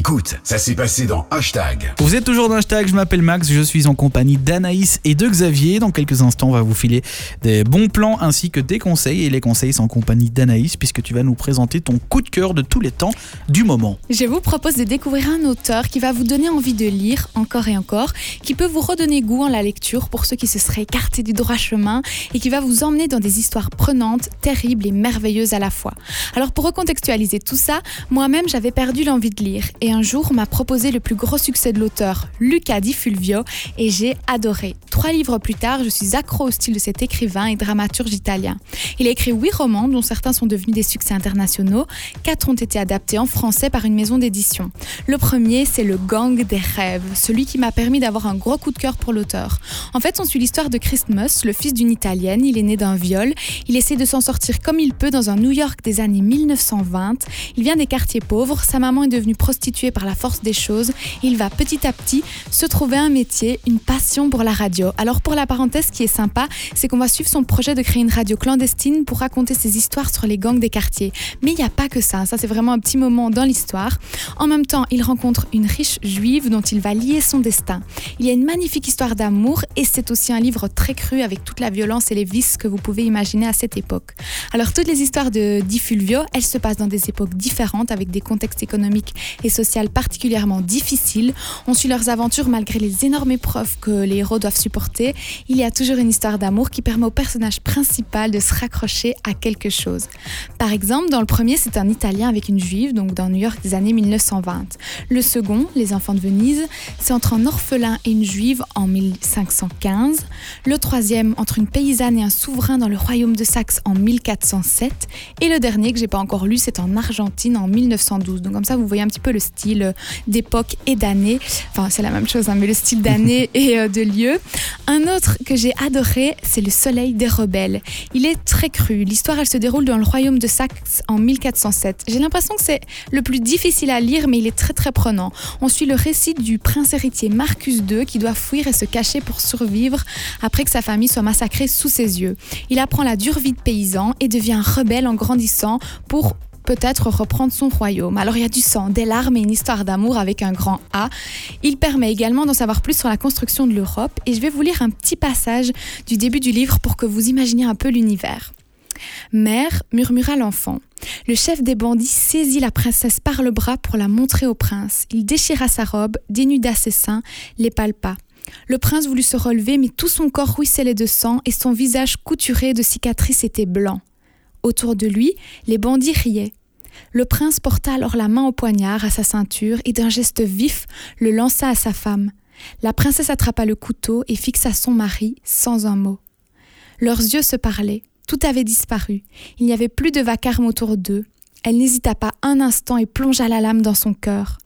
Écoute, ça s'est passé dans Hashtag. Vous êtes toujours dans Hashtag, je m'appelle Max, je suis en compagnie d'Anaïs et de Xavier. Dans quelques instants, on va vous filer des bons plans ainsi que des conseils. Et les conseils, c'est en compagnie d'Anaïs, puisque tu vas nous présenter ton coup de cœur de tous les temps du moment. Je vous propose de découvrir un auteur qui va vous donner envie de lire encore et encore, qui peut vous redonner goût en la lecture pour ceux qui se seraient écartés du droit chemin et qui va vous emmener dans des histoires prenantes, terribles et merveilleuses à la fois. Alors pour recontextualiser tout ça, moi-même j'avais perdu l'envie de lire et un jour m'a proposé le plus gros succès de l'auteur, Luca Di Fulvio, et j'ai adoré. Trois livres plus tard, je suis accro au style de cet écrivain et dramaturge italien. Il a écrit huit romans, dont certains sont devenus des succès internationaux. Quatre ont été adaptés en français par une maison d'édition. Le premier, c'est Le Gang des rêves, celui qui m'a permis d'avoir un gros coup de cœur pour l'auteur. En fait, on suit l'histoire de Christmas, le fils d'une Italienne. Il est né d'un viol. Il essaie de s'en sortir comme il peut dans un New York des années 1920. Il vient des quartiers pauvres. Sa maman est devenue prostituée par la force des choses. Il va petit à petit se trouver un métier, une passion pour la radio. Alors pour la parenthèse qui est sympa, c'est qu'on va suivre son projet de créer une radio clandestine pour raconter ses histoires sur les gangs des quartiers. Mais il n'y a pas que ça, ça c'est vraiment un petit moment dans l'histoire. En même temps, il rencontre une riche juive dont il va lier son destin. Il y a une magnifique histoire d'amour et c'est aussi un livre très cru avec toute la violence et les vices que vous pouvez imaginer à cette époque. Alors toutes les histoires de Di Fulvio, elles se passent dans des époques différentes avec des contextes économiques et sociaux particulièrement difficiles. On suit leurs aventures malgré les énormes épreuves que les héros doivent supporter il y a toujours une histoire d'amour qui permet au personnage principal de se raccrocher à quelque chose. Par exemple, dans le premier, c'est un Italien avec une juive, donc dans New York des années 1920. Le second, Les enfants de Venise, c'est entre un orphelin et une juive en 1515. Le troisième, entre une paysanne et un souverain dans le royaume de Saxe en 1407. Et le dernier que j'ai pas encore lu, c'est en Argentine en 1912. Donc comme ça, vous voyez un petit peu le style d'époque et d'année. Enfin, c'est la même chose, hein, mais le style d'année et euh, de lieu. Un autre que j'ai adoré, c'est Le Soleil des rebelles. Il est très cru. L'histoire, elle se déroule dans le royaume de Saxe en 1407. J'ai l'impression que c'est le plus difficile à lire, mais il est très très prenant. On suit le récit du prince héritier Marcus II qui doit fuir et se cacher pour survivre après que sa famille soit massacrée sous ses yeux. Il apprend la dure vie de paysan et devient rebelle en grandissant pour peut-être reprendre son royaume. Alors il y a du sang, des larmes et une histoire d'amour avec un grand A. Il permet également d'en savoir plus sur la construction de l'Europe et je vais vous lire un petit passage du début du livre pour que vous imaginiez un peu l'univers. Mère, murmura l'enfant. Le chef des bandits saisit la princesse par le bras pour la montrer au prince. Il déchira sa robe, dénuda ses seins, les palpa. Le prince voulut se relever, mais tout son corps ruisselait de sang et son visage couturé de cicatrices était blanc. Autour de lui, les bandits riaient. Le prince porta alors la main au poignard à sa ceinture et d'un geste vif le lança à sa femme. La princesse attrapa le couteau et fixa son mari sans un mot. Leurs yeux se parlaient, tout avait disparu, il n'y avait plus de vacarme autour d'eux. Elle n'hésita pas un instant et plongea la lame dans son cœur.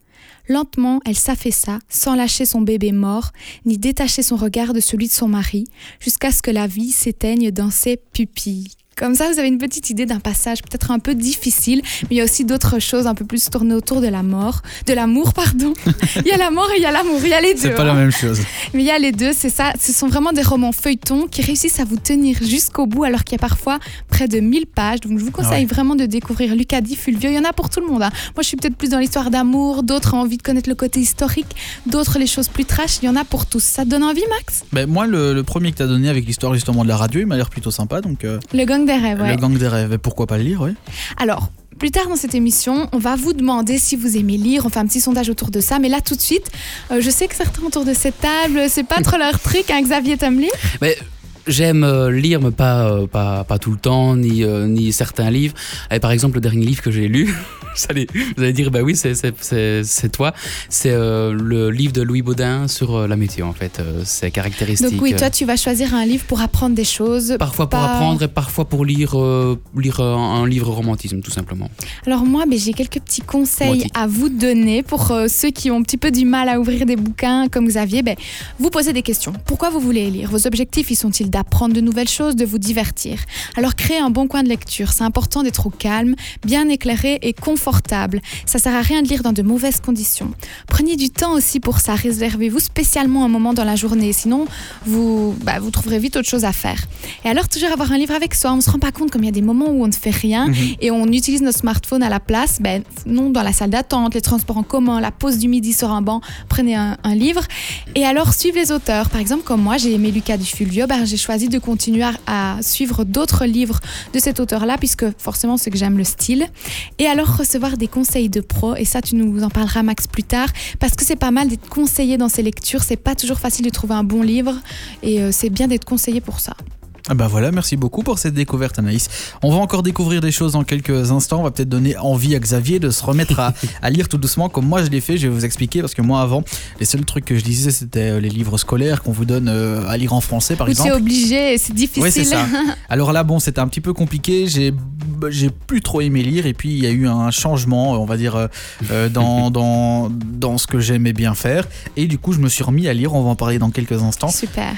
Lentement, elle s'affaissa, sans lâcher son bébé mort, ni détacher son regard de celui de son mari, jusqu'à ce que la vie s'éteigne dans ses pupilles. Comme ça, vous avez une petite idée d'un passage peut-être un peu difficile, mais il y a aussi d'autres choses un peu plus tournées autour de la mort, de l'amour, pardon. il y a la mort et il y a l'amour, il y a les deux. C'est pas la hein. même chose. Mais il y a les deux, c'est ça. Ce sont vraiment des romans feuilletons qui réussissent à vous tenir jusqu'au bout, alors qu'il y a parfois près de 1000 pages. Donc je vous conseille Ouais. vraiment de découvrir Lucas Di Fulvio. Il y en a pour tout le monde. hein. Moi, je suis peut-être plus dans l'histoire d'amour, d'autres ont envie de connaître le côté historique, d'autres les choses plus trash. Il y en a pour tous. Ça te donne envie, Max? Ben, moi, le, le premier que tu as donné avec l'histoire justement de la radio, il m'a l'air plutôt sympa. Donc, euh, Le gang des rêves, ouais. Le gang des rêves, pourquoi pas le lire, oui. Alors, plus tard dans cette émission, on va vous demander si vous aimez lire. On fait un petit sondage autour de ça. Mais là, tout de suite, euh, je sais que certains autour de cette table, c'est pas trop leur truc. Hein, Xavier, t'aimes lire? Mais j'aime euh, lire, mais pas, euh, pas, pas tout le temps, ni, euh, ni certains livres. Et par exemple, le dernier livre que j'ai lu, allez, vous allez dire, bah oui, c'est- toi. C'est euh, le livre de Louis Baudin sur euh, la météo, en fait. Euh, c'est caractéristique. Donc oui, toi, tu vas choisir un livre pour apprendre des choses. Parfois pour apprendre et parfois pour lire, euh, lire un, un livre romantisme, tout simplement. Alors moi, ben, j'ai quelques petits conseils à vous donner pour ceux qui ont un petit peu du mal à ouvrir des bouquins comme Xavier. Ben, vous posez des questions. Pourquoi vous voulez lire? Vos objectifs, ils sont-ils d'apprendre de nouvelles choses, de vous divertir? Alors créez un bon coin de lecture. C'est important d'être au calme, bien éclairé et confortable. Ça sert à rien de lire dans de mauvaises conditions. Prenez du temps aussi pour ça. Réservez-vous spécialement un moment dans la journée. Sinon, vous, bah, vous trouverez vite autre chose à faire. Et alors, toujours avoir un livre avec soi. On ne se rend pas compte comme il y a des moments où on ne fait rien Mhm. et on utilise notre smartphone à la place. Ben, non, dans la salle d'attente, les transports en commun, la pause du midi sur un banc, prenez un, un livre. Et alors, suivez les auteurs. Par exemple, comme moi, j'ai aimé Lucas Dufulvio, ben, j'ai choisi de continuer à, à suivre d'autres livres de cet auteur-là, puisque forcément, c'est que j'aime le style. Et alors, recevoir des conseils de pro, et ça, tu nous en parleras, Max, plus tard, parce que c'est pas mal d'être conseillé dans ces lectures. C'est pas toujours facile de trouver un bon livre, et euh, c'est bien d'être conseillé pour ça. Ah bah voilà, merci beaucoup pour cette découverte Anaïs. On va encore découvrir des choses dans quelques instants. On va peut-être donner envie à Xavier de se remettre à, à lire tout doucement comme moi je l'ai fait. Je vais vous expliquer parce que moi avant, les seuls trucs que je lisais c'était euh, les livres scolaires qu'on vous donne euh, à lire en français par Ou c'est exemple. obligé, c'est difficile. Oui, c'est ça. Alors là, bon, c'était un petit peu compliqué. J'ai, j'ai plus trop aimé lire. Et puis, il y a eu un changement, on va dire, euh, euh, dans, dans, dans ce que j'aimais bien faire. Et du coup, je me suis remis à lire. On va en parler dans quelques instants. Super.